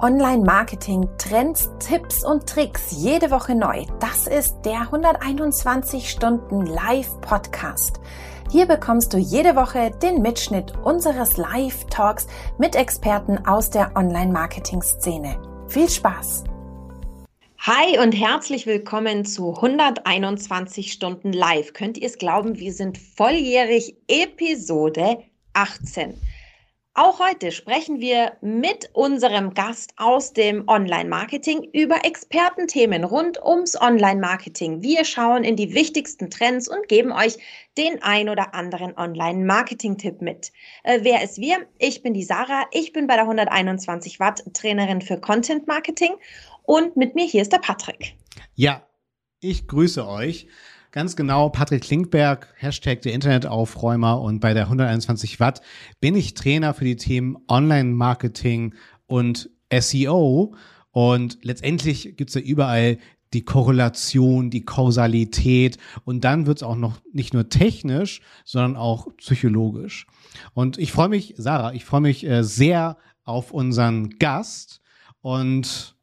Online-Marketing, Trends, Tipps und Tricks jede Woche neu. Das ist der 121 Stunden Live-Podcast. Hier bekommst du jede Woche den Mitschnitt unseres Live-Talks mit Experten aus der Online-Marketing-Szene. Viel Spaß! Hi und herzlich willkommen zu 121 Stunden Live. Könnt ihr es glauben, wir sind volljährig Episode 18. Auch heute sprechen wir mit unserem Gast aus dem Online-Marketing über Expertenthemen rund ums Online-Marketing. Wir schauen in die wichtigsten Trends und geben euch den ein oder anderen Online-Marketing-Tipp mit. Äh, wer ist wir? Ich bin die Sarah. Ich bin bei der 121 Watt Trainerin für Content Marketing und mit mir hier ist der Patrick. Ja, ich grüße euch. Ganz genau, Patrick Klinkberg, Hashtag der Internetaufräumer und bei der 121 Watt bin ich Trainer für die Themen Online-Marketing und SEO. Und letztendlich gibt's ja überall die Korrelation, die Kausalität und dann wird's auch noch nicht nur technisch, sondern auch psychologisch. Und ich freue mich, Sarah, ich freue mich äh, sehr auf unseren Gast und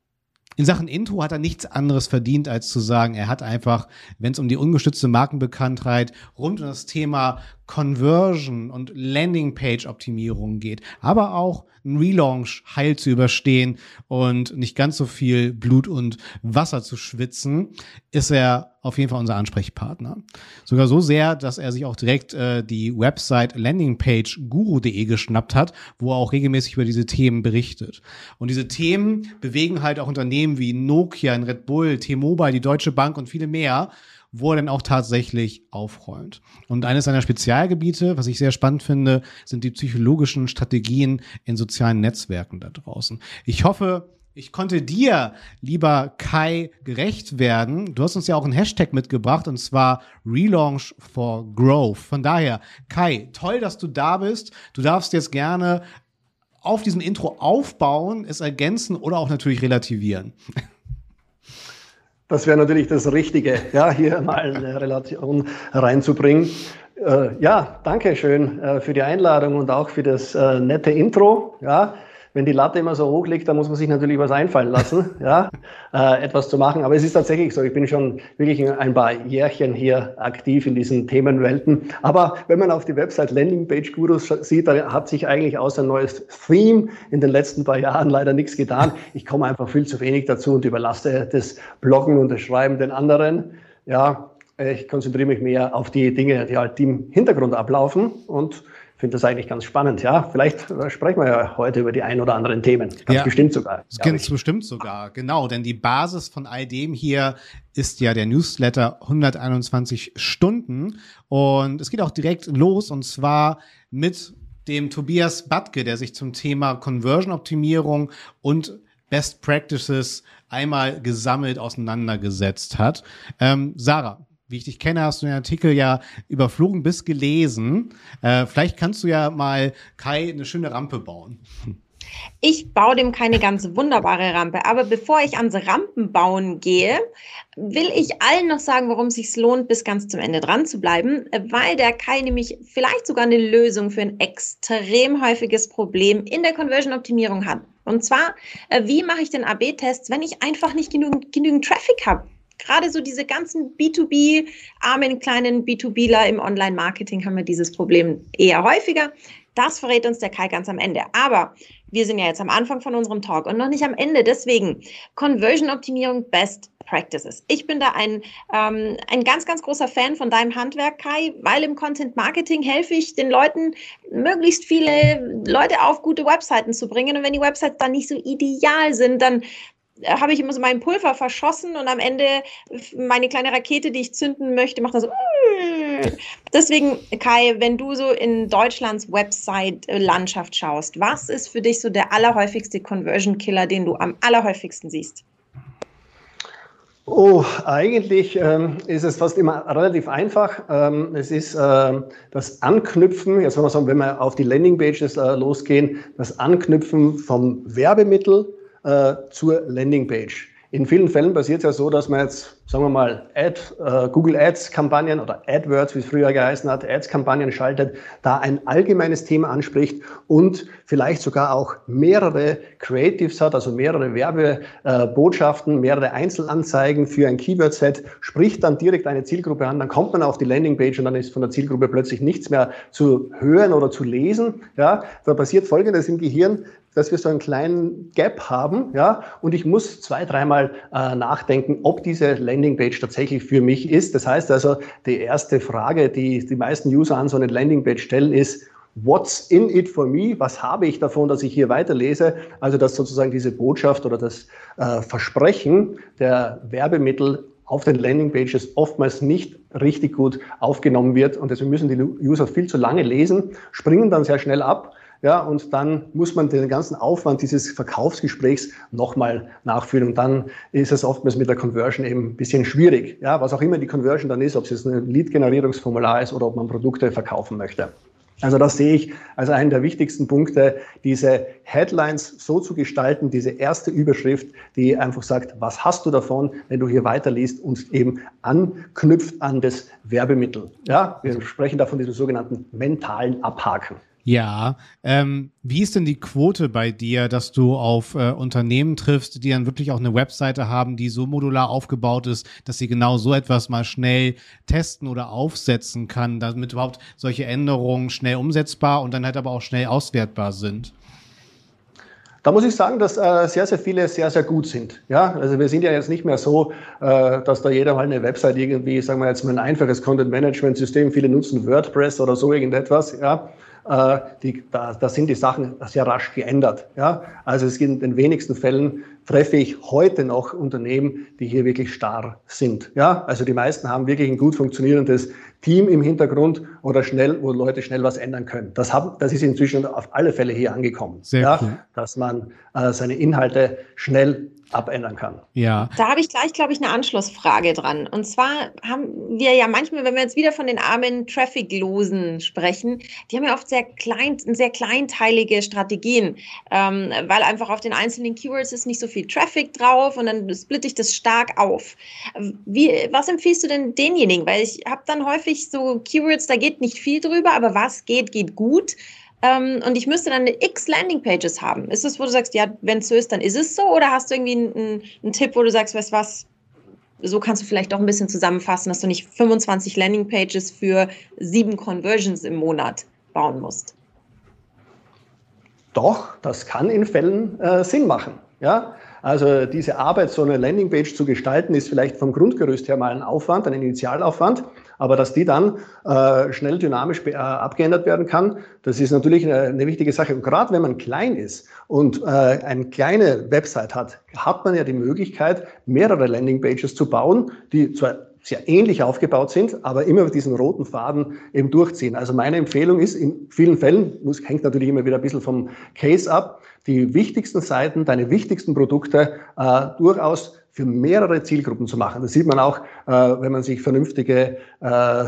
in Sachen Intro hat er nichts anderes verdient, als zu sagen, er hat einfach, wenn es um die ungestützte Markenbekanntheit rund um das Thema Conversion und Landingpage-Optimierung geht, aber auch ein Relaunch heil zu überstehen und nicht ganz so viel Blut und Wasser zu schwitzen, ist er auf jeden Fall unser Ansprechpartner. Sogar so sehr, dass er sich auch direkt äh, die Website landingpageguru.de geschnappt hat, wo er auch regelmäßig über diese Themen berichtet. Und diese Themen bewegen halt auch Unternehmen wie Nokia, Red Bull, T-Mobile, die Deutsche Bank und viele mehr wo er dann auch tatsächlich aufräumt. Und eines seiner Spezialgebiete, was ich sehr spannend finde, sind die psychologischen Strategien in sozialen Netzwerken da draußen. Ich hoffe, ich konnte dir, lieber Kai, gerecht werden. Du hast uns ja auch einen Hashtag mitgebracht und zwar Relaunch for Growth. Von daher, Kai, toll, dass du da bist. Du darfst jetzt gerne auf diesem Intro aufbauen, es ergänzen oder auch natürlich relativieren. Das wäre natürlich das Richtige, ja, hier mal eine Relation reinzubringen. Äh, ja, danke schön äh, für die Einladung und auch für das äh, nette Intro. Ja, wenn die Latte immer so hoch liegt, dann muss man sich natürlich was einfallen lassen, ja, äh, etwas zu machen. Aber es ist tatsächlich so, ich bin schon wirklich ein paar Jährchen hier aktiv in diesen Themenwelten. Aber wenn man auf die Website Landingpage Gurus sieht, da hat sich eigentlich außer neues Theme in den letzten paar Jahren leider nichts getan. Ich komme einfach viel zu wenig dazu und überlasse das Bloggen und das Schreiben den anderen. Ja, ich konzentriere mich mehr auf die Dinge, die halt im Hintergrund ablaufen und finde das eigentlich ganz spannend. Ja, vielleicht sprechen wir ja heute über die ein oder anderen Themen. Ganz ja, bestimmt sogar. Ganz bestimmt sogar, genau. Denn die Basis von all dem hier ist ja der Newsletter 121 Stunden. Und es geht auch direkt los und zwar mit dem Tobias Batke, der sich zum Thema Conversion-Optimierung und Best Practices einmal gesammelt auseinandergesetzt hat. Ähm, Sarah, wie ich dich kenne, hast du den Artikel ja überflogen bis gelesen. Äh, vielleicht kannst du ja mal Kai eine schöne Rampe bauen. Ich baue dem keine ganz wunderbare Rampe. Aber bevor ich ans Rampenbauen gehe, will ich allen noch sagen, warum es sich lohnt, bis ganz zum Ende dran zu bleiben, weil der Kai nämlich vielleicht sogar eine Lösung für ein extrem häufiges Problem in der Conversion-Optimierung hat. Und zwar, äh, wie mache ich den AB-Tests, wenn ich einfach nicht genügend, genügend Traffic habe? Gerade so diese ganzen B2B, armen kleinen B2Bler im Online-Marketing haben wir dieses Problem eher häufiger. Das verrät uns der Kai ganz am Ende. Aber wir sind ja jetzt am Anfang von unserem Talk und noch nicht am Ende. Deswegen Conversion-Optimierung Best Practices. Ich bin da ein, ähm, ein ganz, ganz großer Fan von deinem Handwerk, Kai, weil im Content Marketing helfe ich den Leuten, möglichst viele Leute auf gute Webseiten zu bringen. Und wenn die Websites dann nicht so ideal sind, dann habe ich immer so mein Pulver verschossen und am Ende meine kleine Rakete, die ich zünden möchte, macht das so. Deswegen, Kai, wenn du so in Deutschlands Website-Landschaft schaust, was ist für dich so der allerhäufigste Conversion-Killer, den du am allerhäufigsten siehst? Oh, eigentlich ähm, ist es fast immer relativ einfach. Ähm, es ist äh, das Anknüpfen, jetzt wollen wir sagen, wenn wir auf die Landingpages äh, losgehen, das Anknüpfen vom Werbemittel äh, zur Landingpage. in vielen Fällen passiert es ja so, dass man jetzt, sagen wir mal, Ad, äh, Google Ads-Kampagnen oder AdWords, wie es früher geheißen hat, Ads-Kampagnen schaltet, da ein allgemeines Thema anspricht und vielleicht sogar auch mehrere Creatives hat, also mehrere Werbebotschaften, mehrere Einzelanzeigen für ein Keyword-Set, spricht dann direkt eine Zielgruppe an, dann kommt man auf die Landingpage und dann ist von der Zielgruppe plötzlich nichts mehr zu hören oder zu lesen. Ja, da passiert Folgendes im Gehirn, dass wir so einen kleinen Gap haben, ja, und ich muss zwei, dreimal äh, nachdenken, ob diese Landingpage tatsächlich für mich ist. Das heißt also, die erste Frage, die die meisten User an so eine Landingpage stellen, ist, What's in it for me? Was habe ich davon, dass ich hier weiterlese? Also, dass sozusagen diese Botschaft oder das äh, Versprechen der Werbemittel auf den Landingpages oftmals nicht richtig gut aufgenommen wird und deswegen müssen die User viel zu lange lesen, springen dann sehr schnell ab ja, und dann muss man den ganzen Aufwand dieses Verkaufsgesprächs nochmal nachführen. Und dann ist es oftmals mit der Conversion eben ein bisschen schwierig. Ja, was auch immer die Conversion dann ist, ob es jetzt ein Lead-Generierungsformular ist oder ob man Produkte verkaufen möchte. Also das sehe ich als einen der wichtigsten Punkte, diese Headlines so zu gestalten, diese erste Überschrift, die einfach sagt, was hast du davon, wenn du hier weiterliest und eben anknüpft an das Werbemittel. Ja, wir sprechen da von diesem sogenannten mentalen Abhaken. Ja, ähm, wie ist denn die Quote bei dir, dass du auf äh, Unternehmen triffst, die dann wirklich auch eine Webseite haben, die so modular aufgebaut ist, dass sie genau so etwas mal schnell testen oder aufsetzen kann, damit überhaupt solche Änderungen schnell umsetzbar und dann halt aber auch schnell auswertbar sind? Da muss ich sagen, dass äh, sehr, sehr viele sehr, sehr gut sind. Ja, also wir sind ja jetzt nicht mehr so, äh, dass da jeder mal eine Website irgendwie, sagen wir jetzt mal ein einfaches Content-Management-System, viele nutzen WordPress oder so irgendetwas, ja. Äh, die, da, da sind die Sachen sehr rasch geändert. Ja? Also es gibt in den wenigsten Fällen treffe ich heute noch Unternehmen, die hier wirklich starr sind. Ja, also die meisten haben wirklich ein gut funktionierendes Team im Hintergrund oder schnell, wo Leute schnell was ändern können. Das, haben, das ist inzwischen auf alle Fälle hier angekommen. Sehr ja, cool. Dass man äh, seine Inhalte schnell abändern kann. Ja. Da habe ich gleich, glaube ich, eine Anschlussfrage dran. Und zwar haben wir ja manchmal, wenn wir jetzt wieder von den armen Traffic-Losen sprechen, die haben ja oft sehr klein, sehr kleinteilige Strategien, ähm, weil einfach auf den einzelnen Keywords ist nicht so viel Traffic drauf und dann splitte ich das stark auf. Wie, was empfiehlst du denn denjenigen? Weil ich habe dann häufig so Keywords, da geht nicht viel drüber, aber was geht, geht gut ähm, und ich müsste dann eine x Landingpages haben. Ist es, wo du sagst, ja, wenn es so ist, dann ist es so? Oder hast du irgendwie einen, einen Tipp, wo du sagst, weißt was, so kannst du vielleicht auch ein bisschen zusammenfassen, dass du nicht 25 Landingpages für sieben Conversions im Monat bauen musst? Doch, das kann in Fällen äh, Sinn machen. Ja? Also diese Arbeit, so eine Landingpage zu gestalten, ist vielleicht vom Grundgerüst her mal ein Aufwand, ein Initialaufwand. Aber dass die dann äh, schnell dynamisch äh, abgeändert werden kann, das ist natürlich eine, eine wichtige Sache. Und gerade wenn man klein ist und äh, eine kleine Website hat, hat man ja die Möglichkeit, mehrere Landingpages zu bauen, die zwar sehr ähnlich aufgebaut sind, aber immer diesen roten Faden eben durchziehen. Also meine Empfehlung ist, in vielen Fällen, muss, hängt natürlich immer wieder ein bisschen vom Case ab, die wichtigsten Seiten, deine wichtigsten Produkte äh, durchaus für mehrere Zielgruppen zu machen. Das sieht man auch, äh, wenn man sich vernünftige äh,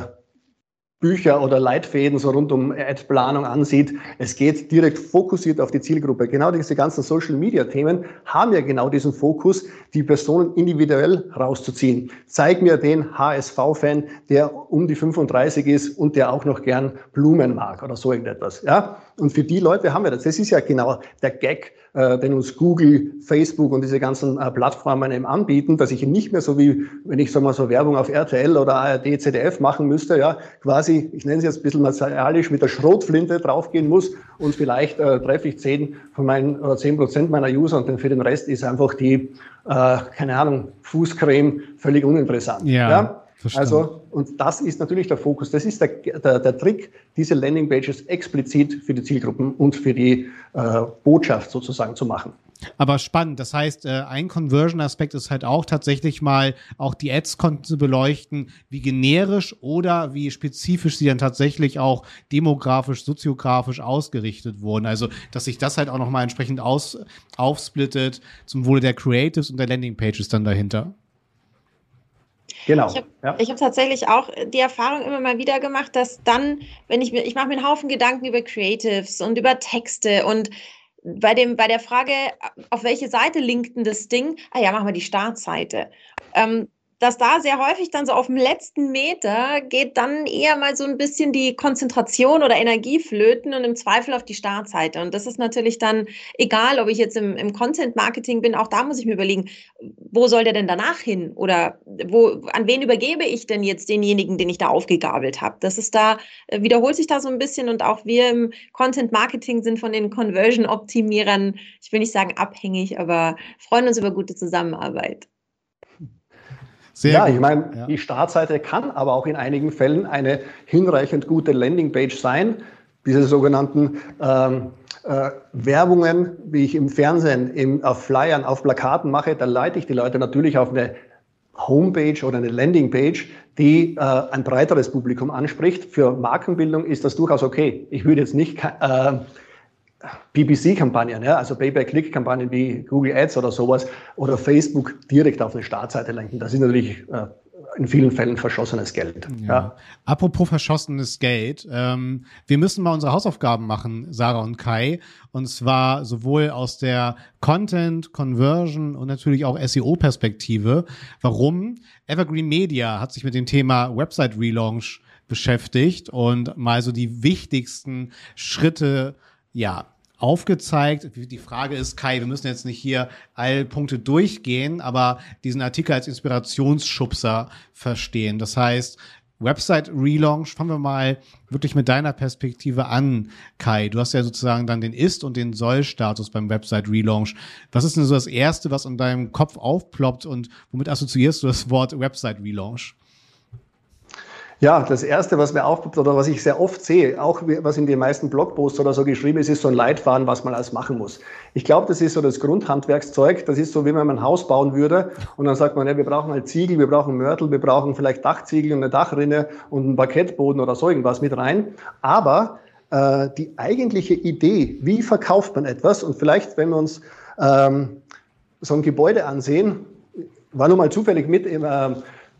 Bücher oder Leitfäden so rund um Ad-Planung ansieht. Es geht direkt fokussiert auf die Zielgruppe. Genau diese ganzen Social-Media-Themen haben ja genau diesen Fokus, die Personen individuell rauszuziehen. Zeig mir den HSV-Fan, der um die 35 ist und der auch noch gern Blumen mag oder so irgendetwas. Ja? Und für die Leute haben wir das. Das ist ja genau der Gag äh, den uns Google, Facebook und diese ganzen äh, Plattformen eben anbieten, dass ich nicht mehr so wie, wenn ich sag mal so Werbung auf RTL oder ARD, ZDF machen müsste, ja, quasi, ich nenne es jetzt ein bisschen martialisch, mit der Schrotflinte draufgehen muss und vielleicht äh, treffe ich zehn von meinen oder zehn Prozent meiner User und dann für den Rest ist einfach die, äh, keine Ahnung, Fußcreme völlig uninteressant. ja? ja? Verstanden. Also, und das ist natürlich der Fokus. Das ist der, der, der Trick, diese Landingpages explizit für die Zielgruppen und für die äh, Botschaft sozusagen zu machen. Aber spannend. Das heißt, äh, ein Conversion-Aspekt ist halt auch tatsächlich mal auch die Ads-Konten zu beleuchten, wie generisch oder wie spezifisch sie dann tatsächlich auch demografisch, soziografisch ausgerichtet wurden. Also, dass sich das halt auch nochmal entsprechend aus, aufsplittet zum Wohle der Creatives und der Landing-Pages dann dahinter. Genau. Ich habe ja. hab tatsächlich auch die Erfahrung immer mal wieder gemacht, dass dann, wenn ich mir, ich mache mir einen Haufen Gedanken über Creatives und über Texte und bei, dem, bei der Frage, auf welche Seite linkt denn das Ding? Ah ja, machen wir die Startseite. Ähm, dass da sehr häufig dann so auf dem letzten Meter geht dann eher mal so ein bisschen die Konzentration oder Energie flöten und im Zweifel auf die Startseite. Und das ist natürlich dann egal, ob ich jetzt im, im Content-Marketing bin, auch da muss ich mir überlegen, wo soll der denn danach hin? Oder wo, an wen übergebe ich denn jetzt denjenigen, den ich da aufgegabelt habe? Das ist da, äh, wiederholt sich da so ein bisschen und auch wir im Content-Marketing sind von den Conversion-Optimierern, ich will nicht sagen abhängig, aber freuen uns über gute Zusammenarbeit. Sehr ja, gut. ich meine, ja. die Startseite kann aber auch in einigen Fällen eine hinreichend gute Landingpage sein. Diese sogenannten ähm, äh, Werbungen, wie ich im Fernsehen, im, auf Flyern, auf Plakaten mache, da leite ich die Leute natürlich auf eine Homepage oder eine Landingpage, die äh, ein breiteres Publikum anspricht. Für Markenbildung ist das durchaus okay. Ich würde jetzt nicht äh, PPC-Kampagnen, ja, also Pay-per-Click-Kampagnen wie Google Ads oder sowas oder Facebook direkt auf eine Startseite lenken. Das ist natürlich äh, in vielen Fällen verschossenes Geld. Ja. ja. Apropos verschossenes Geld, ähm, wir müssen mal unsere Hausaufgaben machen, Sarah und Kai, und zwar sowohl aus der Content, Conversion und natürlich auch SEO-Perspektive. Warum? Evergreen Media hat sich mit dem Thema Website Relaunch beschäftigt und mal so die wichtigsten Schritte ja, aufgezeigt. Die Frage ist, Kai, wir müssen jetzt nicht hier alle Punkte durchgehen, aber diesen Artikel als Inspirationsschubser verstehen. Das heißt, Website Relaunch, fangen wir mal wirklich mit deiner Perspektive an, Kai. Du hast ja sozusagen dann den Ist- und den Soll-Status beim Website Relaunch. Was ist denn so das Erste, was in deinem Kopf aufploppt und womit assoziierst du das Wort Website Relaunch? Ja, das Erste, was mir aufpoppt oder was ich sehr oft sehe, auch was in den meisten Blogposts oder so geschrieben ist, ist so ein Leitfaden, was man alles machen muss. Ich glaube, das ist so das Grundhandwerkszeug. Das ist so, wie wenn man ein Haus bauen würde und dann sagt man, ja, wir brauchen halt Ziegel, wir brauchen Mörtel, wir brauchen vielleicht Dachziegel und eine Dachrinne und einen Parkettboden oder so irgendwas mit rein. Aber äh, die eigentliche Idee, wie verkauft man etwas und vielleicht, wenn wir uns ähm, so ein Gebäude ansehen, war nur mal zufällig mit im, äh,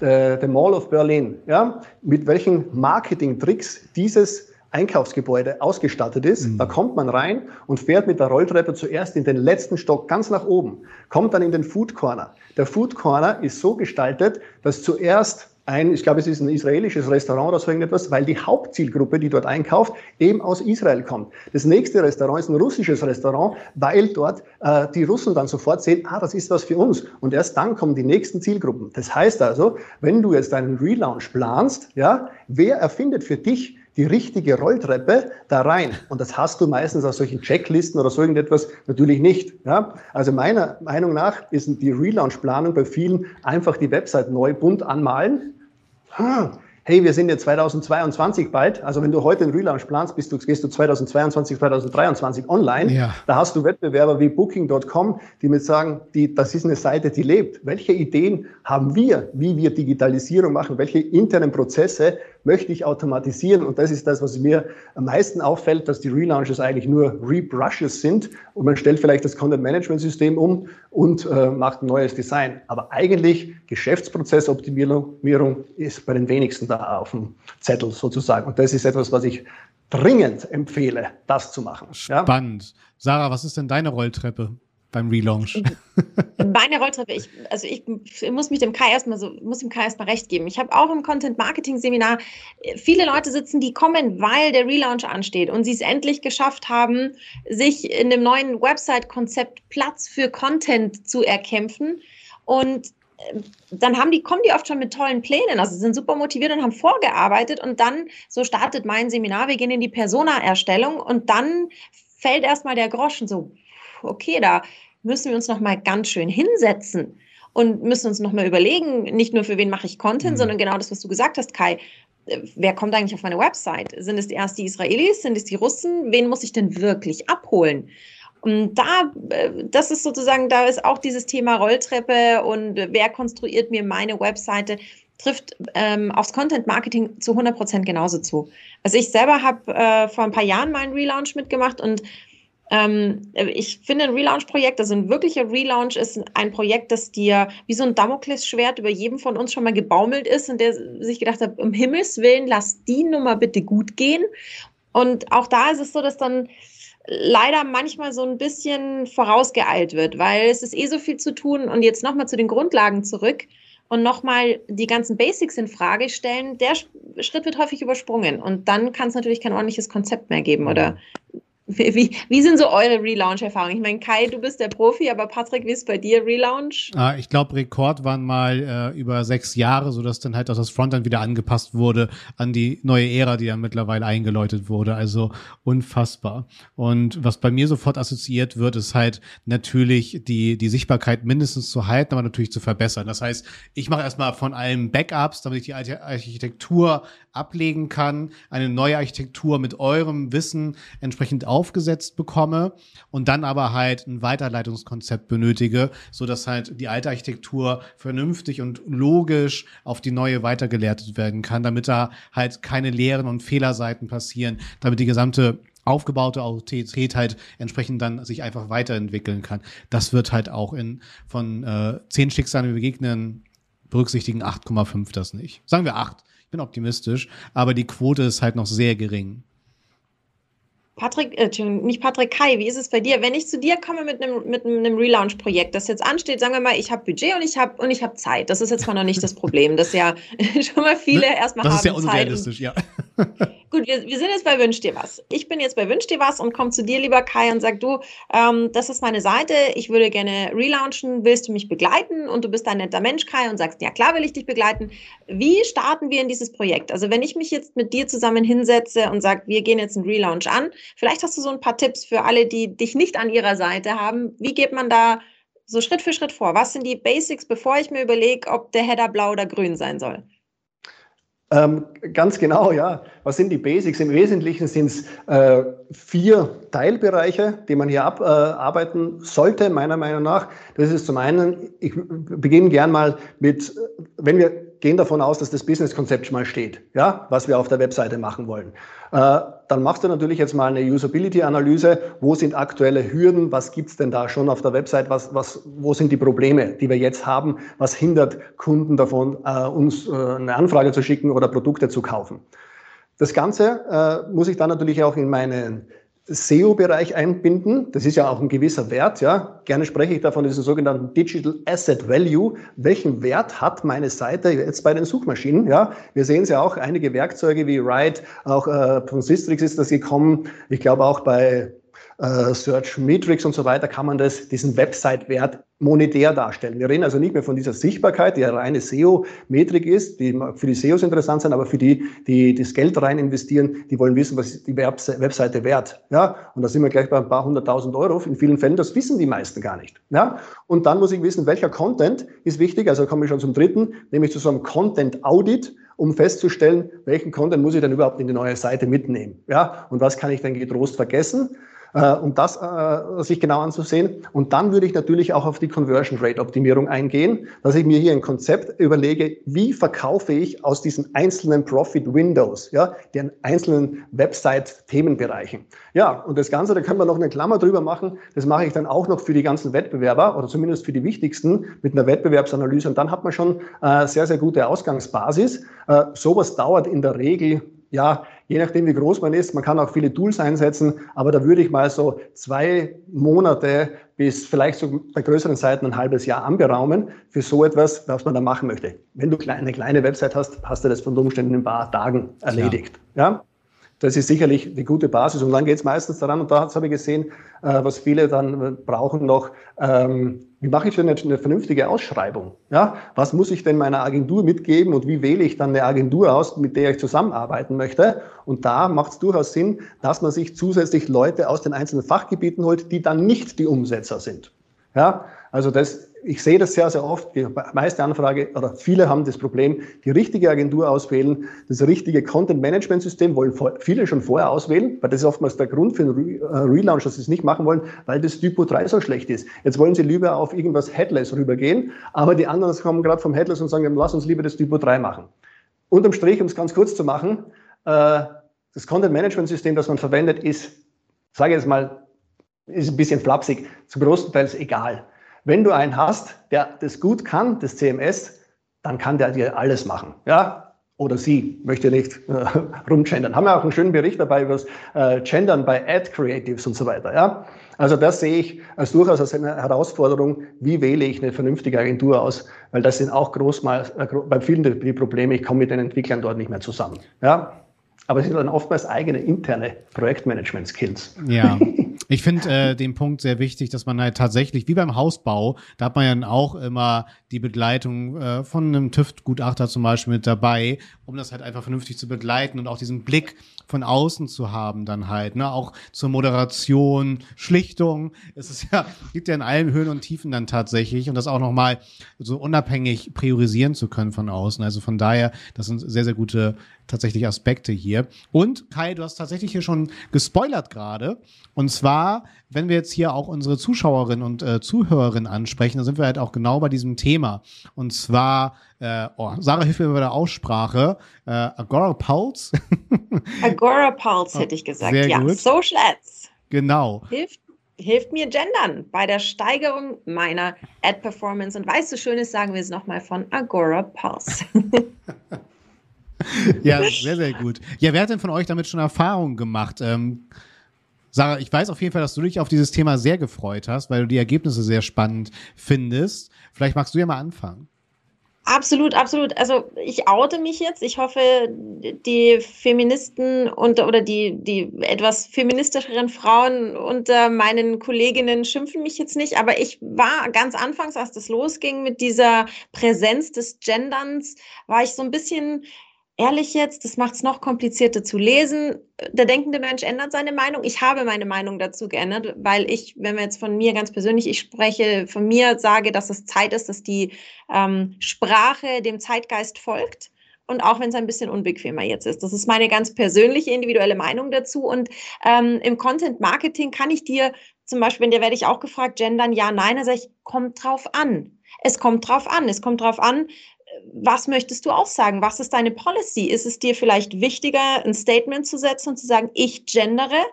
der, der Mall of Berlin, ja, mit welchen Marketing-Tricks dieses Einkaufsgebäude ausgestattet ist. Mhm. Da kommt man rein und fährt mit der Rolltreppe zuerst in den letzten Stock ganz nach oben, kommt dann in den Food Corner. Der Food Corner ist so gestaltet, dass zuerst ein, ich glaube, es ist ein israelisches Restaurant oder so irgendetwas, weil die Hauptzielgruppe, die dort einkauft, eben aus Israel kommt. Das nächste Restaurant ist ein russisches Restaurant, weil dort äh, die Russen dann sofort sehen, ah, das ist was für uns. Und erst dann kommen die nächsten Zielgruppen. Das heißt also, wenn du jetzt einen Relaunch planst, ja, wer erfindet für dich die richtige Rolltreppe da rein. Und das hast du meistens aus solchen Checklisten oder so irgendetwas natürlich nicht. Ja? Also meiner Meinung nach ist die Relaunch-Planung bei vielen einfach die Website neu bunt anmalen, hey, wir sind jetzt 2022 bald, also wenn du heute einen Relaunch planst, bist du, gehst du 2022, 2023 online. Ja. Da hast du Wettbewerber wie Booking.com, die mit sagen, die, das ist eine Seite, die lebt. Welche Ideen haben wir, wie wir Digitalisierung machen? Welche internen Prozesse möchte ich automatisieren? Und das ist das, was mir am meisten auffällt, dass die Relaunches eigentlich nur Rebrushes sind und man stellt vielleicht das Content Management System um und äh, macht ein neues Design. Aber eigentlich Geschäftsprozessoptimierung ist bei den wenigsten da auf dem Zettel sozusagen. Und das ist etwas, was ich dringend empfehle, das zu machen. Spannend. Ja? Sarah, was ist denn deine Rolltreppe? Beim Relaunch? Meine Rolltreppe, ich, also ich muss mich dem Kai erstmal so, muss dem Kai erstmal recht geben. Ich habe auch im Content Marketing Seminar äh, viele Leute sitzen, die kommen, weil der Relaunch ansteht und sie es endlich geschafft haben, sich in dem neuen Website-Konzept Platz für Content zu erkämpfen. Und äh, dann haben die, kommen die oft schon mit tollen Plänen, also sind super motiviert und haben vorgearbeitet und dann, so startet mein Seminar, wir gehen in die Persona-Erstellung und dann fällt erstmal der Groschen so, okay, da müssen wir uns noch mal ganz schön hinsetzen und müssen uns noch mal überlegen, nicht nur für wen mache ich Content, mhm. sondern genau das, was du gesagt hast, Kai. Äh, wer kommt eigentlich auf meine Website? Sind es erst die Israelis? Sind es die Russen? Wen muss ich denn wirklich abholen? Und da, äh, das ist sozusagen, da ist auch dieses Thema Rolltreppe und wer konstruiert mir meine Webseite, trifft ähm, aufs Content Marketing zu 100 Prozent genauso zu. Also ich selber habe äh, vor ein paar Jahren mal einen Relaunch mitgemacht und ähm, ich finde ein Relaunch-Projekt, also ein wirklicher Relaunch ist ein Projekt, das dir wie so ein Damoklesschwert über jedem von uns schon mal gebaumelt ist und der sich gedacht hat, um Himmels Willen, lass die Nummer bitte gut gehen. Und auch da ist es so, dass dann leider manchmal so ein bisschen vorausgeeilt wird, weil es ist eh so viel zu tun und jetzt nochmal zu den Grundlagen zurück und nochmal die ganzen Basics in Frage stellen, der Schritt wird häufig übersprungen und dann kann es natürlich kein ordentliches Konzept mehr geben oder wie, wie sind so eure Relaunch-Erfahrungen? Ich meine, Kai, du bist der Profi, aber Patrick, wie ist bei dir Relaunch? Ah, ich glaube, Rekord waren mal äh, über sechs Jahre, sodass dann halt auch das Frontend wieder angepasst wurde an die neue Ära, die dann mittlerweile eingeläutet wurde. Also unfassbar. Und was bei mir sofort assoziiert wird, ist halt natürlich die, die Sichtbarkeit mindestens zu halten, aber natürlich zu verbessern. Das heißt, ich mache erstmal von allem Backups, damit ich die alte Architektur ablegen kann, eine neue Architektur mit eurem Wissen entsprechend aufgesetzt bekomme und dann aber halt ein Weiterleitungskonzept benötige, so dass halt die alte Architektur vernünftig und logisch auf die neue weitergeleitet werden kann, damit da halt keine Leeren und Fehlerseiten passieren, damit die gesamte aufgebaute Autorität halt entsprechend dann sich einfach weiterentwickeln kann. Das wird halt auch in von äh, zehn Schicksalen begegnen berücksichtigen 8,5 das nicht. Sagen wir 8. Ich bin optimistisch, aber die Quote ist halt noch sehr gering. Patrick, äh, nicht Patrick Kai, wie ist es bei dir? Wenn ich zu dir komme mit einem, mit einem Relaunch-Projekt, das jetzt ansteht, sagen wir mal, ich habe Budget und ich habe und ich habe Zeit. Das ist jetzt mal noch nicht das Problem, das ja schon mal viele ne? erstmal das haben. Das ist ja unrealistisch, ja. Gut, wir, wir sind jetzt bei Wünsch dir was. Ich bin jetzt bei Wünsch dir was und komme zu dir, lieber Kai, und sag du, ähm, das ist meine Seite, ich würde gerne relaunchen, willst du mich begleiten? Und du bist ein netter Mensch, Kai, und sagst, ja klar will ich dich begleiten. Wie starten wir in dieses Projekt? Also wenn ich mich jetzt mit dir zusammen hinsetze und sage, wir gehen jetzt einen Relaunch an, vielleicht hast du so ein paar Tipps für alle, die dich nicht an ihrer Seite haben. Wie geht man da so Schritt für Schritt vor? Was sind die Basics, bevor ich mir überlege, ob der Header blau oder grün sein soll? Ähm, ganz genau, ja. Was sind die Basics? Im Wesentlichen sind es äh, vier Teilbereiche, die man hier abarbeiten äh, sollte, meiner Meinung nach. Das ist zum einen, ich beginne gern mal mit, wenn wir gehen davon aus, dass das Business-Konzept schon mal steht, ja, was wir auf der Webseite machen wollen. Äh, dann machst du natürlich jetzt mal eine Usability-Analyse. Wo sind aktuelle Hürden? Was gibt's denn da schon auf der Website? Was, was, wo sind die Probleme, die wir jetzt haben? Was hindert Kunden davon, äh, uns äh, eine Anfrage zu schicken oder Produkte zu kaufen? Das Ganze muss ich dann natürlich auch in meinen SEO-Bereich einbinden. Das ist ja auch ein gewisser Wert. Ja. Gerne spreche ich da von diesem sogenannten Digital Asset Value. Welchen Wert hat meine Seite jetzt bei den Suchmaschinen? Ja. Wir sehen es ja auch, einige Werkzeuge wie Write, auch äh, von Systrix ist das gekommen. Ich glaube auch bei äh, Search Metrics und so weiter kann man das, diesen Website-Wert monetär darstellen. Wir reden also nicht mehr von dieser Sichtbarkeit, die eine reine SEO-Metrik ist, die für die SEOs interessant sind, aber für die, die das Geld rein investieren, die wollen wissen, was ist die Webseite wert. Ja, und da sind wir gleich bei ein paar hunderttausend Euro. In vielen Fällen, das wissen die meisten gar nicht. Ja, und dann muss ich wissen, welcher Content ist wichtig. Also komme ich schon zum dritten, nämlich zu so einem Content-Audit um festzustellen, welchen Content muss ich denn überhaupt in die neue Seite mitnehmen. Ja, und was kann ich denn getrost vergessen? Äh, um das äh, sich genau anzusehen. Und dann würde ich natürlich auch auf die Conversion Rate Optimierung eingehen, dass ich mir hier ein Konzept überlege, wie verkaufe ich aus diesen einzelnen Profit Windows, ja, den einzelnen Website Themenbereichen. Ja, und das Ganze, da können wir noch eine Klammer drüber machen. Das mache ich dann auch noch für die ganzen Wettbewerber oder zumindest für die wichtigsten mit einer Wettbewerbsanalyse. Und dann hat man schon äh, sehr, sehr gute Ausgangsbasis. Äh, sowas dauert in der Regel ja, je nachdem, wie groß man ist, man kann auch viele Tools einsetzen, aber da würde ich mal so zwei Monate bis vielleicht so bei größeren Seiten ein halbes Jahr anberaumen für so etwas, was man da machen möchte. Wenn du eine kleine Website hast, hast du das von Umständen in ein paar Tagen erledigt. Ja. ja? Das ist sicherlich eine gute Basis. Und dann geht es meistens daran, und da habe ich gesehen, äh, was viele dann brauchen noch, ähm, wie mache ich denn eine, eine vernünftige Ausschreibung? Ja? Was muss ich denn meiner Agentur mitgeben und wie wähle ich dann eine Agentur aus, mit der ich zusammenarbeiten möchte? Und da macht es durchaus Sinn, dass man sich zusätzlich Leute aus den einzelnen Fachgebieten holt, die dann nicht die Umsetzer sind. Ja? Also das ich sehe das sehr, sehr oft. Die meiste Anfrage oder viele haben das Problem, die richtige Agentur auswählen, das richtige Content-Management-System wollen viele schon vorher auswählen, weil das ist oftmals der Grund für einen äh, Relaunch, dass sie es nicht machen wollen, weil das Typo 3 so schlecht ist. Jetzt wollen sie lieber auf irgendwas Headless rübergehen, aber die anderen kommen gerade vom Headless und sagen, lass uns lieber das Typo 3 machen. Unterm Strich, um es ganz kurz zu machen, äh, das Content-Management-System, das man verwendet, ist, sage ich jetzt mal, ist ein bisschen flapsig, zum großen Teil egal. Wenn du einen hast, der das gut kann, das CMS, dann kann der dir alles machen. Ja, oder sie, möchte nicht äh, rumgendern. Haben wir auch einen schönen Bericht dabei über das äh, Gendern bei Ad Creatives und so weiter. Ja? Also das sehe ich als durchaus als eine Herausforderung, wie wähle ich eine vernünftige Agentur aus, weil das sind auch groß mal, äh, bei vielen die Probleme, ich komme mit den Entwicklern dort nicht mehr zusammen. Ja? Aber es sind dann oftmals eigene interne Projektmanagement-Skills. Ja. Ich finde äh, den Punkt sehr wichtig, dass man halt tatsächlich, wie beim Hausbau, da hat man ja auch immer die Begleitung äh, von einem TÜV-Gutachter zum Beispiel mit dabei, um das halt einfach vernünftig zu begleiten und auch diesen Blick von außen zu haben dann halt, ne, auch zur Moderation, Schlichtung. Es ist ja, gibt ja in allen Höhen und Tiefen dann tatsächlich und das auch nochmal so unabhängig priorisieren zu können von außen. Also von daher, das sind sehr, sehr gute tatsächlich Aspekte hier. Und Kai, du hast tatsächlich hier schon gespoilert gerade. Und zwar, wenn wir jetzt hier auch unsere Zuschauerinnen und äh, Zuhörerinnen ansprechen, dann sind wir halt auch genau bei diesem Thema. Und zwar, äh, oh, Sarah hilft mir bei der Aussprache, äh, Agora Pulse. Agora Pulse hätte ich gesagt, Sehr ja. gut. Social Ads. Genau. Hilft hilft mir gendern bei der Steigerung meiner Ad-Performance. Und weißt du, Schönes sagen wir es nochmal von Agora Pulse. ja, sehr, sehr gut. Ja, wer hat denn von euch damit schon Erfahrungen gemacht? Ähm, Sarah, ich weiß auf jeden Fall, dass du dich auf dieses Thema sehr gefreut hast, weil du die Ergebnisse sehr spannend findest. Vielleicht magst du ja mal anfangen. Absolut, absolut. Also ich oute mich jetzt. Ich hoffe, die Feministen und oder die, die etwas feministischeren Frauen unter meinen Kolleginnen schimpfen mich jetzt nicht. Aber ich war ganz anfangs, als das losging mit dieser Präsenz des Genderns, war ich so ein bisschen ehrlich jetzt, das macht es noch komplizierter zu lesen. Der denkende Mensch ändert seine Meinung. Ich habe meine Meinung dazu geändert, weil ich, wenn wir jetzt von mir ganz persönlich, ich spreche von mir, sage, dass es Zeit ist, dass die ähm, Sprache dem Zeitgeist folgt. Und auch wenn es ein bisschen unbequemer jetzt ist. Das ist meine ganz persönliche, individuelle Meinung dazu. Und ähm, im Content Marketing kann ich dir zum Beispiel, da werde ich auch gefragt, gendern, ja, nein, da sage ich, kommt drauf an. Es kommt drauf an. Es kommt drauf an, was möchtest du auch sagen? Was ist deine Policy? Ist es dir vielleicht wichtiger, ein Statement zu setzen und zu sagen, ich gendere,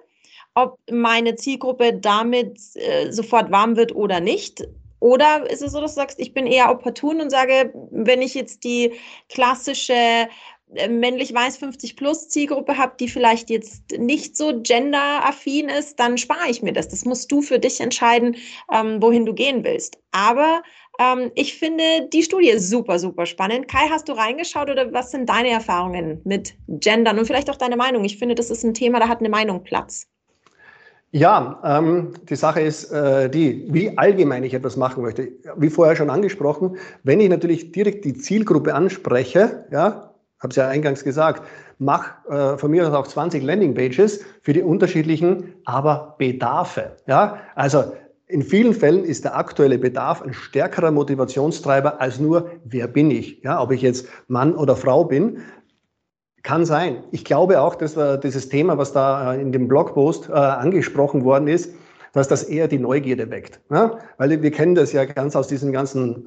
ob meine Zielgruppe damit äh, sofort warm wird oder nicht? Oder ist es so, dass du sagst, ich bin eher opportun und sage, wenn ich jetzt die klassische äh, männlich weiß 50 plus Zielgruppe habe, die vielleicht jetzt nicht so genderaffin ist, dann spare ich mir das. Das musst du für dich entscheiden, ähm, wohin du gehen willst. Aber ähm, ich finde die Studie super, super spannend. Kai, hast du reingeschaut oder was sind deine Erfahrungen mit Gendern und vielleicht auch deine Meinung? Ich finde, das ist ein Thema, da hat eine Meinung Platz. Ja, ähm, die Sache ist äh, die, wie allgemein ich etwas machen möchte. Wie vorher schon angesprochen, wenn ich natürlich direkt die Zielgruppe anspreche, ja, habe es ja eingangs gesagt, mach äh, von mir aus auch 20 Landingpages für die unterschiedlichen aber Bedarfe. Ja, also in vielen Fällen ist der aktuelle Bedarf ein stärkerer Motivationstreiber als nur, wer bin ich? Ja, ob ich jetzt Mann oder Frau bin. Kann sein. Ich glaube auch, dass dieses Thema, was da äh, in dem Blogpost äh, angesprochen worden ist, dass das eher die Neugierde weckt. Ja? Weil wir kennen das ja ganz aus diesen ganzen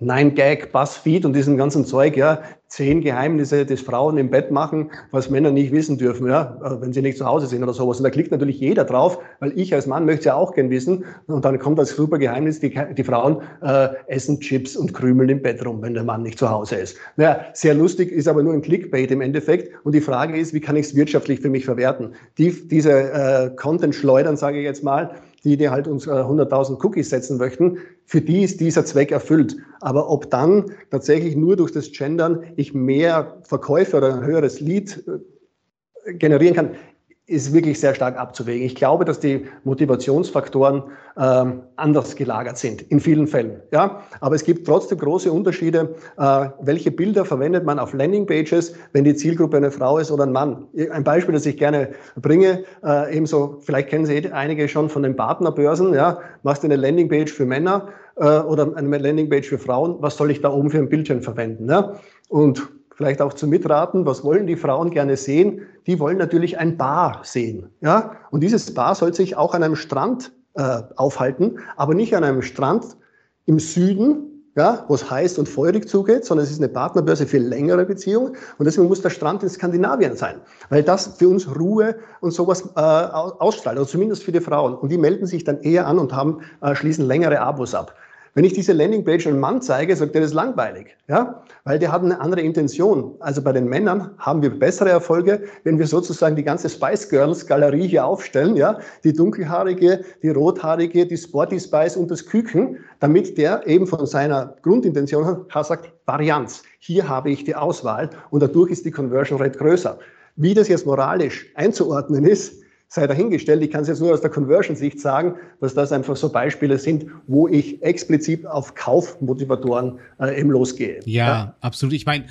Nine Gag, Buzzfeed und diesem ganzen Zeug, ja, zehn Geheimnisse, das Frauen im Bett machen, was Männer nicht wissen dürfen, ja, äh, wenn sie nicht zu Hause sind oder sowas. Und da klickt natürlich jeder drauf, weil ich als Mann möchte ja auch gern wissen. Und dann kommt als super Geheimnis, die, die Frauen äh, essen Chips und krümeln im Bett rum, wenn der Mann nicht zu Hause ist. Naja, sehr lustig, ist aber nur ein Clickbait im Endeffekt. Und die Frage ist, wie kann ich es wirtschaftlich für mich verwerten? Die, diese äh, Content schleudern, sage ich jetzt mal, die, die halt uns äh, 100.000 Cookies setzen möchten, für die ist dieser Zweck erfüllt. Aber ob dann tatsächlich nur durch das Gendern ich mehr Verkäufe oder ein höheres Lead äh, generieren kann, ist wirklich sehr stark abzuwägen. Ich glaube, dass die Motivationsfaktoren ähm, anders gelagert sind in vielen Fällen. Ja, aber es gibt trotzdem große Unterschiede. Äh, welche Bilder verwendet man auf Landingpages, wenn die Zielgruppe eine Frau ist oder ein Mann? Ein Beispiel, das ich gerne bringe, äh, ebenso vielleicht kennen Sie eh einige schon von den Partnerbörsen. Ja, machst du eine Landingpage für Männer äh, oder eine Landingpage für Frauen? Was soll ich da oben für ein Bildschirm verwenden? Ja? Und vielleicht auch zu mitraten, was wollen die Frauen gerne sehen? Die wollen natürlich ein Bar sehen. Ja? Und dieses Bar soll sich auch an einem Strand äh, aufhalten, aber nicht an einem Strand im Süden, ja, wo es heiß und feurig zugeht, sondern es ist eine Partnerbörse für längere Beziehungen. Und deswegen muss der Strand in Skandinavien sein, weil das für uns Ruhe und sowas äh, ausstrahlt, oder zumindest für die Frauen. Und die melden sich dann eher an und haben, äh, schließen längere Abos ab. Wenn ich diese Landingpage einem Mann zeige, sagt er, das ist langweilig, ja, weil der hat eine andere Intention. Also bei den Männern haben wir bessere Erfolge, wenn wir sozusagen die ganze Spice Girls Galerie hier aufstellen, ja, die dunkelhaarige, die rothaarige, die Sporty Spice und das Küken, damit der eben von seiner Grundintention her sagt, Varianz. Hier habe ich die Auswahl und dadurch ist die Conversion Rate größer. Wie das jetzt moralisch einzuordnen ist, sei dahingestellt. Ich kann es jetzt nur aus der Conversion-Sicht sagen, dass das einfach so Beispiele sind, wo ich explizit auf Kaufmotivatoren äh, eben losgehe. Ja, ja, absolut. Ich meine,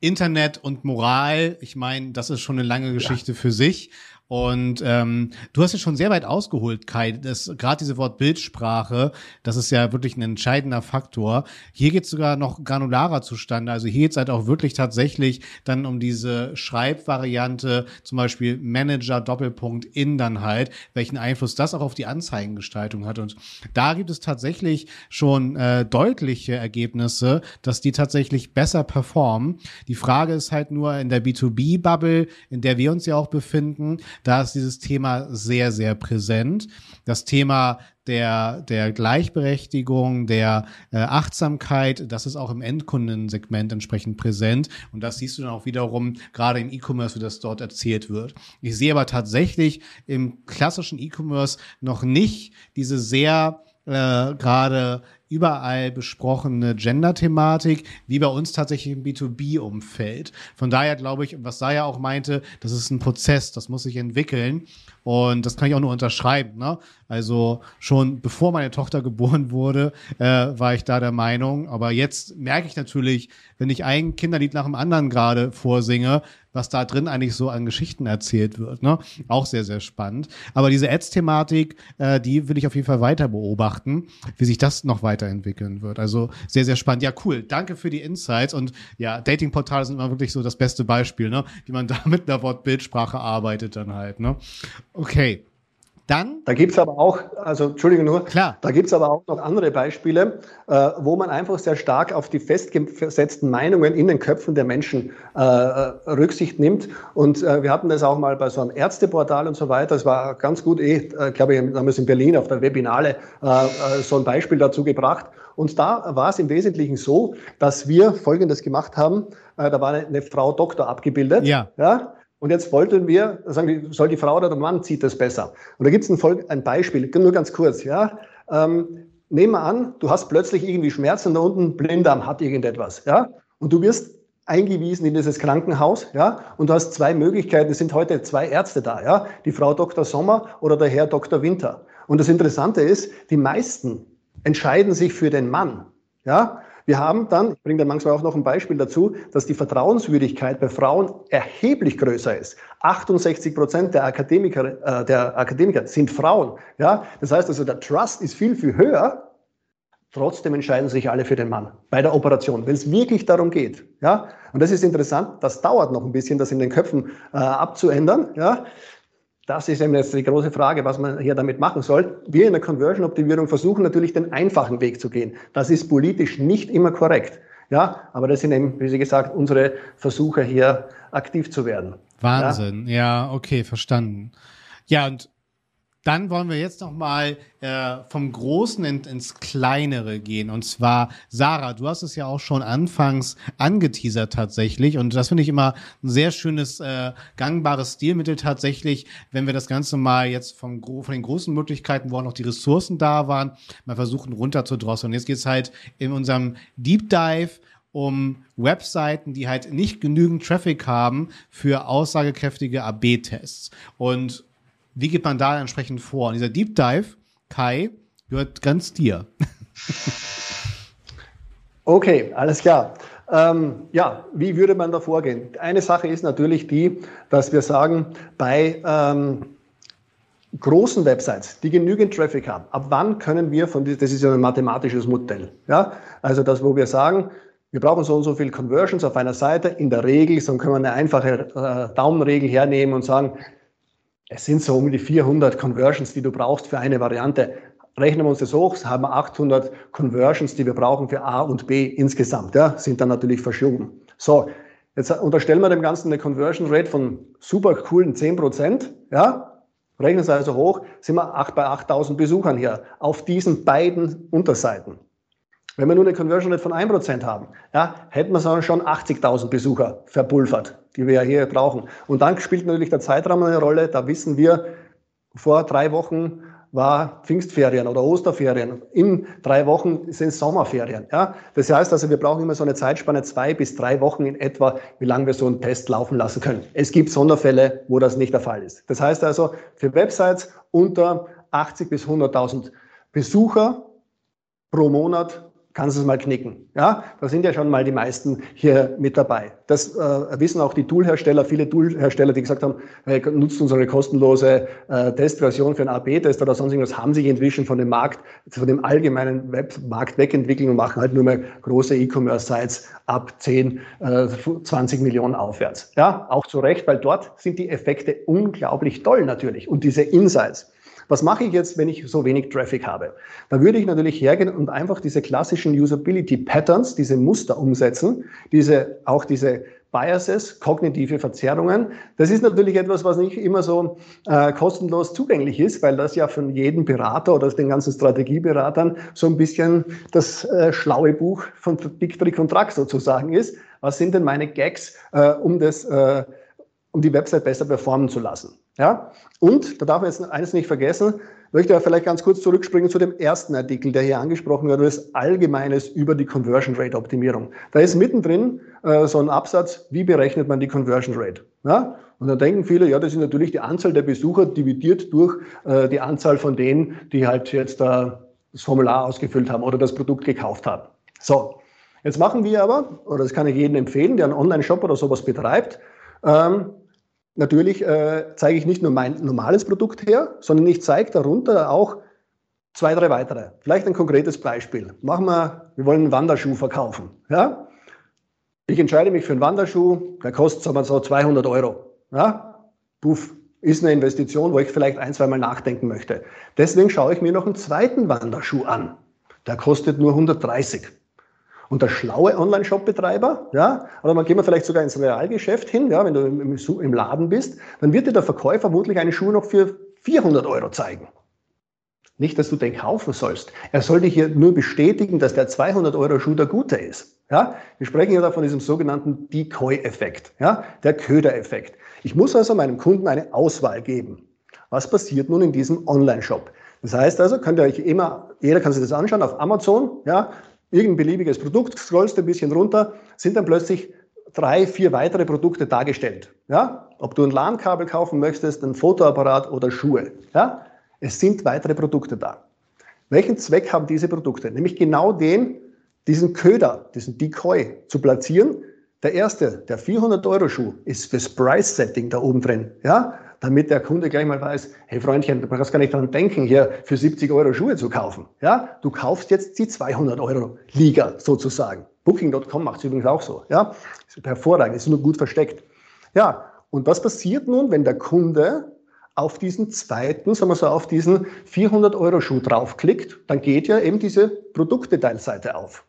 Internet und Moral, ich meine, das ist schon eine lange Geschichte ja. für sich. Und ähm, du hast ja schon sehr weit ausgeholt, Kai. Das gerade diese Wort Bildsprache, das ist ja wirklich ein entscheidender Faktor. Hier geht es sogar noch granularer zustande. Also hier geht es halt auch wirklich tatsächlich dann um diese Schreibvariante, zum Beispiel Manager Doppelpunkt in dann halt, welchen Einfluss das auch auf die Anzeigengestaltung hat. Und da gibt es tatsächlich schon äh, deutliche Ergebnisse, dass die tatsächlich besser performen. Die Frage ist halt nur in der B2B-Bubble, in der wir uns ja auch befinden, da ist dieses Thema sehr, sehr präsent. Das Thema der, der Gleichberechtigung, der äh, Achtsamkeit, das ist auch im Endkundensegment entsprechend präsent. Und das siehst du dann auch wiederum gerade im E-Commerce, wie das dort erzählt wird. Ich sehe aber tatsächlich im klassischen E-Commerce noch nicht diese sehr äh, gerade überall besprochene Gender-Thematik, wie bei uns tatsächlich im B2B-Umfeld. Von daher glaube ich, was Saya auch meinte, das ist ein Prozess, das muss sich entwickeln. Und das kann ich auch nur unterschreiben. Ne? Also schon bevor meine Tochter geboren wurde, äh, war ich da der Meinung. Aber jetzt merke ich natürlich, wenn ich ein Kinderlied nach dem anderen gerade vorsinge, was da drin eigentlich so an Geschichten erzählt wird. Ne? Auch sehr, sehr spannend. Aber diese Ads-Thematik, äh, die will ich auf jeden Fall weiter beobachten, wie sich das noch weiterentwickeln wird. Also sehr, sehr spannend. Ja, cool. Danke für die Insights. Und ja, Datingportale sind immer wirklich so das beste Beispiel, ne? wie man da mit einer Wortbildsprache arbeitet dann halt. Ne? Okay. Dann? Da gibt es aber auch, also Entschuldigung nur, Klar. da gibt es aber auch noch andere Beispiele, äh, wo man einfach sehr stark auf die festgesetzten Meinungen in den Köpfen der Menschen äh, Rücksicht nimmt. Und äh, wir hatten das auch mal bei so einem Ärzteportal und so weiter. Das war ganz gut, eh, äh, glaube ich, damals in Berlin auf der Webinale äh, äh, so ein Beispiel dazu gebracht. Und da war es im Wesentlichen so, dass wir Folgendes gemacht haben. da war eine, eine Frau Doktor abgebildet. Ja. ja und jetzt wollten wir, sagen soll die Frau oder der Mann zieht das besser? Und da gibt es ein, ein, Beispiel, nur ganz kurz, ja. Ähm, nehmen wir an, du hast plötzlich irgendwie Schmerzen da unten, Blinddarm hat irgendetwas, ja. Und du wirst eingewiesen in dieses Krankenhaus, ja, und du hast zwei Möglichkeiten. Es sind heute zwei Ärzte da, ja, die Frau Dr. Sommer oder der Herr Dr. Winter. Und das Interessante ist, die meisten entscheiden sich für den Mann, ja. Wir haben dann, ich bringe dann manchmal auch noch ein Beispiel dazu, dass die Vertrauenswürdigkeit bei Frauen erheblich größer ist. 68 Prozent der Akademiker, äh, der Akademiker sind Frauen. Ja? Das heißt also, der Trust ist viel, viel höher. Trotzdem entscheiden sich alle für den Mann bei der Operation, wenn es wirklich darum geht. Ja? Und das ist interessant, das dauert noch ein bisschen, das in den Köpfen äh, abzuändern. Ja? Das ist eben jetzt die große Frage, was man hier damit machen soll. Wir in der Conversion-Optimierung versuchen natürlich den einfachen Weg zu gehen. Das ist politisch nicht immer korrekt. Ja, aber das sind eben, wie Sie gesagt, unsere Versuche hier aktiv zu werden. Wahnsinn. Ja, ja okay, verstanden. Ja, und dann wollen wir jetzt noch mal äh, vom Großen in, ins Kleinere gehen. Und zwar, Sarah, du hast es ja auch schon anfangs angeteasert tatsächlich. Und das finde ich immer ein sehr schönes, äh, gangbares Stilmittel tatsächlich, wenn wir das Ganze mal jetzt vom, von den großen Möglichkeiten, wo auch noch die Ressourcen da waren, mal versuchen runterzudrosseln. Und jetzt geht's halt in unserem Deep Dive um Webseiten, die halt nicht genügend Traffic haben für aussagekräftige AB-Tests. Und wie geht man da entsprechend vor? Und dieser Deep Dive, Kai, gehört ganz dir. okay, alles klar. Ähm, ja, wie würde man da vorgehen? Eine Sache ist natürlich die, dass wir sagen, bei ähm, großen Websites, die genügend Traffic haben, ab wann können wir von, das ist ja ein mathematisches Modell, ja, also das, wo wir sagen, wir brauchen so und so viel Conversions auf einer Seite, in der Regel, so können wir eine einfache äh, Daumenregel hernehmen und sagen, es sind so um die 400 Conversions, die du brauchst für eine Variante. Rechnen wir uns das hoch, haben wir 800 Conversions, die wir brauchen für A und B insgesamt. Ja, sind dann natürlich verschoben. So, jetzt unterstellen wir dem Ganzen eine Conversion Rate von super coolen 10 Prozent. Ja, rechnen Sie also hoch, sind wir 8 bei 8000 Besuchern hier auf diesen beiden Unterseiten. Wenn wir nur eine Conversion Rate von 1% haben, ja, hätten wir schon 80.000 Besucher verpulvert, die wir ja hier brauchen. Und dann spielt natürlich der Zeitraum eine Rolle. Da wissen wir, vor drei Wochen war Pfingstferien oder Osterferien. In drei Wochen sind Sommerferien. Ja? Das heißt also, wir brauchen immer so eine Zeitspanne, zwei bis drei Wochen in etwa, wie lange wir so einen Test laufen lassen können. Es gibt Sonderfälle, wo das nicht der Fall ist. Das heißt also, für Websites unter 80 bis 100.000 Besucher pro Monat kannst du es mal knicken. Ja, da sind ja schon mal die meisten hier mit dabei. Das äh, wissen auch die Toolhersteller, viele Toolhersteller, die gesagt haben, hey, nutzt unsere kostenlose äh, Testversion für einen AB-Test oder sonst irgendwas, haben sich inzwischen von dem Markt, von dem allgemeinen Webmarkt wegentwickelt und machen halt nur mehr große E-Commerce-Sites ab 10, äh, 20 Millionen aufwärts. Ja, auch zu Recht, weil dort sind die Effekte unglaublich toll natürlich und diese Insights. Was mache ich jetzt, wenn ich so wenig Traffic habe? Da würde ich natürlich hergehen und einfach diese klassischen Usability Patterns, diese Muster umsetzen, diese, auch diese Biases, kognitive Verzerrungen. Das ist natürlich etwas, was nicht immer so äh, kostenlos zugänglich ist, weil das ja von jedem Berater oder den ganzen Strategieberatern so ein bisschen das äh, schlaue Buch von Big Trick und Track sozusagen ist. Was sind denn meine Gags, äh, um das, äh, um die Website besser performen zu lassen? Ja? Und, da darf man jetzt eines nicht vergessen, möchte ich vielleicht ganz kurz zurückspringen zu dem ersten Artikel, der hier angesprochen wird, das Allgemeines über die Conversion Rate Optimierung. Da ist mittendrin äh, so ein Absatz, wie berechnet man die Conversion Rate? Ja? Und da denken viele, ja, das ist natürlich die Anzahl der Besucher dividiert durch äh, die Anzahl von denen, die halt jetzt äh, das Formular ausgefüllt haben oder das Produkt gekauft haben. So, jetzt machen wir aber, oder das kann ich jedem empfehlen, der einen Online-Shop oder sowas betreibt, ähm, Natürlich äh, zeige ich nicht nur mein normales Produkt her, sondern ich zeige darunter auch zwei, drei weitere. Vielleicht ein konkretes Beispiel. Machen wir, wir wollen einen Wanderschuh verkaufen. Ja? Ich entscheide mich für einen Wanderschuh, der kostet sagen wir so 200 Euro. Ja? Puff, ist eine Investition, wo ich vielleicht ein, zwei Mal nachdenken möchte. Deswegen schaue ich mir noch einen zweiten Wanderschuh an. Der kostet nur 130. Und der schlaue Online-Shop-Betreiber, ja, oder man geht mal vielleicht sogar ins Realgeschäft hin, ja, wenn du im, im Laden bist, dann wird dir der Verkäufer vermutlich eine Schuhe noch für 400 Euro zeigen. Nicht, dass du den kaufen sollst. Er soll dich hier nur bestätigen, dass der 200 Euro Schuh der gute ist. Ja, wir sprechen ja da von diesem sogenannten Decoy-Effekt, ja, der Köder-Effekt. Ich muss also meinem Kunden eine Auswahl geben. Was passiert nun in diesem Online-Shop? Das heißt also, könnt ihr euch immer, jeder kann sich das anschauen auf Amazon, ja, irgendein beliebiges Produkt, scrollst ein bisschen runter, sind dann plötzlich drei, vier weitere Produkte dargestellt. Ja? Ob du ein LAN-Kabel kaufen möchtest, ein Fotoapparat oder Schuhe. Ja? Es sind weitere Produkte da. Welchen Zweck haben diese Produkte? Nämlich genau den, diesen Köder, diesen Decoy zu platzieren. Der erste, der 400-Euro-Schuh, ist fürs Price-Setting da oben drin. Ja? Damit der Kunde gleich mal weiß, hey Freundchen, du brauchst gar nicht daran denken, hier für 70 Euro Schuhe zu kaufen. Ja, du kaufst jetzt die 200 Euro Liga sozusagen. Booking.com macht es übrigens auch so. Ja, ist hervorragend, ist nur gut versteckt. Ja, und was passiert nun, wenn der Kunde auf diesen zweiten, sagen wir so, auf diesen 400 Euro Schuh draufklickt, dann geht ja eben diese Produktdetailseite auf.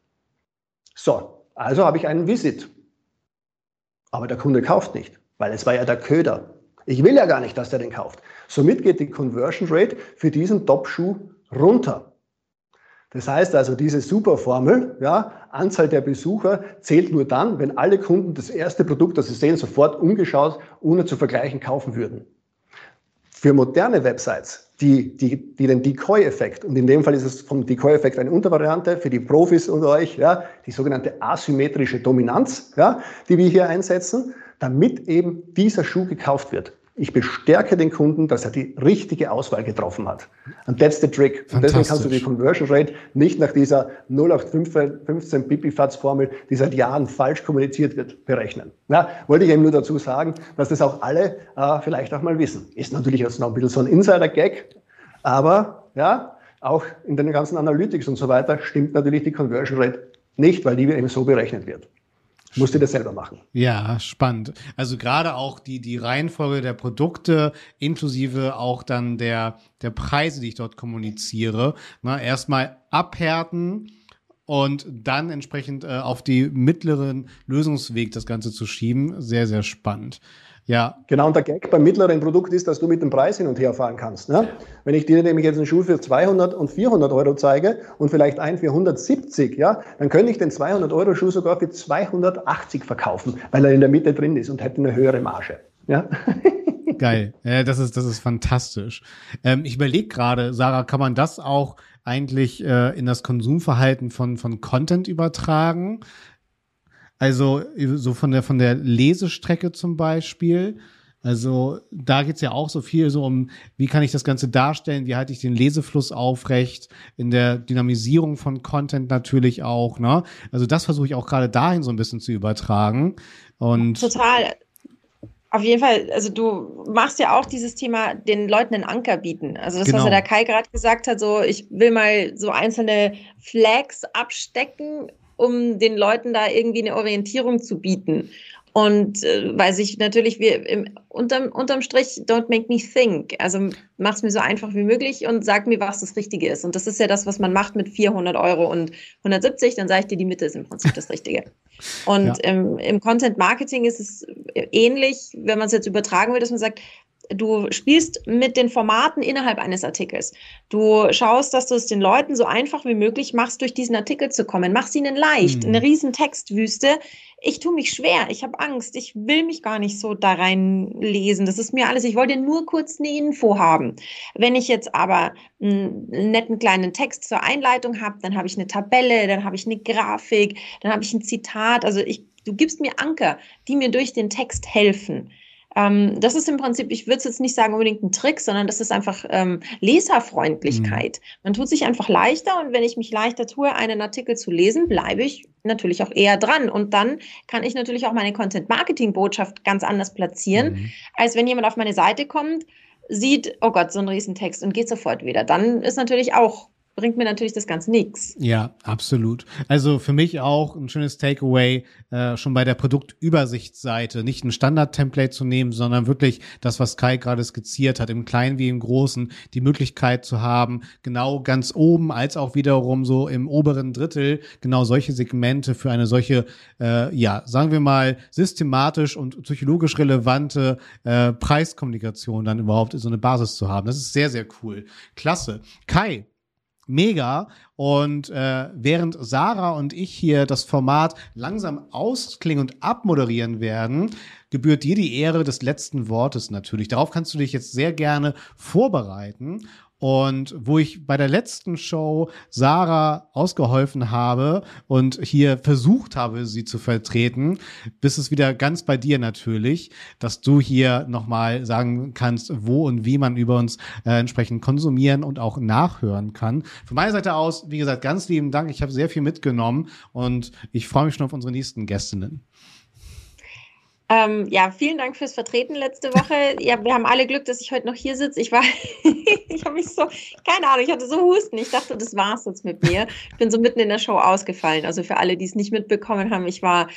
So, also habe ich einen Visit. Aber der Kunde kauft nicht, weil es war ja der Köder. Ich will ja gar nicht, dass der den kauft. Somit geht die Conversion Rate für diesen Top-Schuh runter. Das heißt also, diese Superformel, ja, Anzahl der Besucher zählt nur dann, wenn alle Kunden das erste Produkt, das sie sehen, sofort ungeschaut, ohne zu vergleichen, kaufen würden. Für moderne Websites, die, die, die den Decoy-Effekt, und in dem Fall ist es vom Decoy-Effekt eine Untervariante für die Profis unter euch, ja, die sogenannte asymmetrische Dominanz, ja, die wir hier einsetzen, damit eben dieser Schuh gekauft wird. Ich bestärke den Kunden, dass er die richtige Auswahl getroffen hat. Und that's the trick. Und deswegen kannst du die Conversion Rate nicht nach dieser 0815 Pipifatz-Formel, die seit Jahren falsch kommuniziert wird, berechnen. Ja, wollte ich eben nur dazu sagen, dass das auch alle äh, vielleicht auch mal wissen. Ist natürlich jetzt noch ein bisschen so ein Insider-Gag, aber ja, auch in den ganzen Analytics und so weiter stimmt natürlich die Conversion Rate nicht, weil die eben so berechnet wird. Musst du das selber machen. Ja, spannend. Also gerade auch die, die Reihenfolge der Produkte, inklusive auch dann der, der Preise, die ich dort kommuniziere. Na, erstmal abhärten und dann entsprechend äh, auf die mittleren Lösungsweg das Ganze zu schieben. Sehr, sehr spannend. Ja. Genau, und der Gag beim mittleren Produkt ist, dass du mit dem Preis hin und her fahren kannst. Ne? Wenn ich dir nämlich jetzt einen Schuh für 200 und 400 Euro zeige und vielleicht einen für 170, ja, dann könnte ich den 200 Euro Schuh sogar für 280 verkaufen, weil er in der Mitte drin ist und hätte eine höhere Marge. Ja. Geil. Ja, das ist, das ist fantastisch. Ähm, ich überlege gerade, Sarah, kann man das auch eigentlich äh, in das Konsumverhalten von, von Content übertragen? Also so von der von der Lesestrecke zum Beispiel. Also da geht's ja auch so viel so um, wie kann ich das Ganze darstellen, wie halte ich den Lesefluss aufrecht, in der Dynamisierung von Content natürlich auch. Ne? Also das versuche ich auch gerade dahin so ein bisschen zu übertragen. Und Total. Auf jeden Fall, also du machst ja auch dieses Thema, den Leuten einen Anker bieten. Also das, genau. was ja der Kai gerade gesagt hat, so ich will mal so einzelne Flags abstecken, um den Leuten da irgendwie eine Orientierung zu bieten. Und äh, weil sich natürlich wir im, unterm, unterm Strich don't make me think. Also mach es mir so einfach wie möglich und sag mir, was das Richtige ist. Und das ist ja das, was man macht mit 400 Euro und 170. Dann sage ich dir, die Mitte ist im Prinzip das Richtige. Und ja. im, im Content Marketing ist es ähnlich, wenn man es jetzt übertragen will, dass man sagt, du spielst mit den Formaten innerhalb eines Artikels. Du schaust, dass du es den Leuten so einfach wie möglich machst, durch diesen Artikel zu kommen. Machst ihnen leicht, mhm. eine riesen Textwüste. Ich tue mich schwer, ich habe Angst, ich will mich gar nicht so da reinlesen. Das ist mir alles, ich wollte nur kurz eine Info haben. Wenn ich jetzt aber einen netten kleinen Text zur Einleitung habe, dann habe ich eine Tabelle, dann habe ich eine Grafik, dann habe ich ein Zitat. Also ich, du gibst mir Anker, die mir durch den Text helfen. Ähm, das ist im Prinzip, ich würde es jetzt nicht sagen unbedingt ein Trick, sondern das ist einfach ähm, Leserfreundlichkeit. Mhm. Man tut sich einfach leichter und wenn ich mich leichter tue, einen Artikel zu lesen, bleibe ich natürlich auch eher dran. Und dann kann ich natürlich auch meine Content-Marketing-Botschaft ganz anders platzieren, mhm. als wenn jemand auf meine Seite kommt, sieht, oh Gott, so ein Riesentext und geht sofort wieder. Dann ist natürlich auch bringt mir natürlich das Ganze nichts. Ja, absolut. Also für mich auch ein schönes Takeaway äh, schon bei der Produktübersichtsseite, nicht ein Standard-Template zu nehmen, sondern wirklich das, was Kai gerade skizziert hat, im Kleinen wie im Großen, die Möglichkeit zu haben, genau ganz oben als auch wiederum so im oberen Drittel genau solche Segmente für eine solche, äh, ja, sagen wir mal, systematisch und psychologisch relevante äh, Preiskommunikation dann überhaupt so eine Basis zu haben. Das ist sehr, sehr cool. Klasse. Kai, mega. Und äh, während Sarah und ich hier das Format langsam ausklingen und abmoderieren werden, gebührt dir die Ehre des letzten Wortes natürlich. Darauf kannst du dich jetzt sehr gerne vorbereiten. Und wo ich bei der letzten Show Sarah ausgeholfen habe und hier versucht habe, sie zu vertreten, bist es wieder ganz bei dir natürlich, dass du hier nochmal sagen kannst, wo und wie man über uns äh, entsprechend konsumieren und auch nachhören kann. Von meiner Seite aus, wie gesagt, ganz lieben Dank. Ich habe sehr viel mitgenommen und ich freue mich schon auf unsere nächsten Gästinnen. Ähm, ja, vielen Dank fürs Vertreten letzte Woche. Ja, wir haben alle Glück, dass ich heute noch hier sitze. Ich war, ich habe mich so, keine Ahnung, ich hatte so Husten. Ich dachte, das war's jetzt mit mir. Ich bin so mitten in der Show ausgefallen. Also für alle, die es nicht mitbekommen haben, ich war,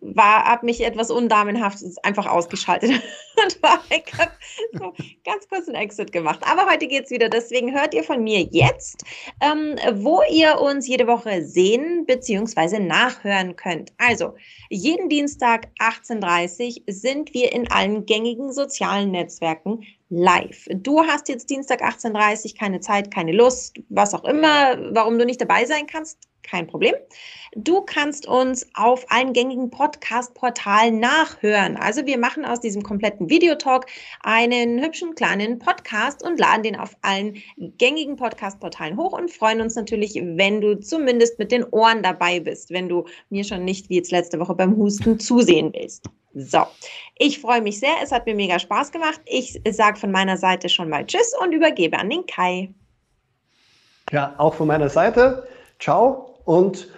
war, habe mich etwas undamenhaft einfach ausgeschaltet und war, ich habe so ganz kurz einen Exit gemacht. Aber heute geht's wieder. Deswegen hört ihr von mir jetzt, ähm, wo ihr uns jede Woche sehen bzw. nachhören könnt. Also jeden Dienstag 18 18.30 sind wir in allen gängigen sozialen Netzwerken live. Du hast jetzt Dienstag 18.30 keine Zeit, keine Lust, was auch immer, warum du nicht dabei sein kannst, kein Problem. Du kannst uns auf allen gängigen Podcast-Portalen nachhören. Also wir machen aus diesem kompletten Videotalk einen hübschen kleinen Podcast und laden den auf allen gängigen Podcast-Portalen hoch und freuen uns natürlich, wenn du zumindest mit den Ohren dabei bist, wenn du mir schon nicht wie jetzt letzte Woche beim Husten zusehen willst. So, ich freue mich sehr. Es hat mir mega Spaß gemacht. Ich sage von meiner Seite schon mal Tschüss und übergebe an den Kai. Ja, auch von meiner Seite. Ciao und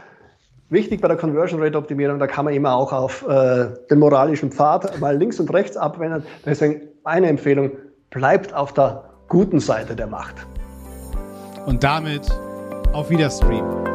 wichtig bei der Conversion Rate Optimierung, da kann man immer auch auf äh, den moralischen Pfad mal links und rechts abwenden. Deswegen meine Empfehlung, bleibt auf der guten Seite der Macht. Und damit auf Wiederstream.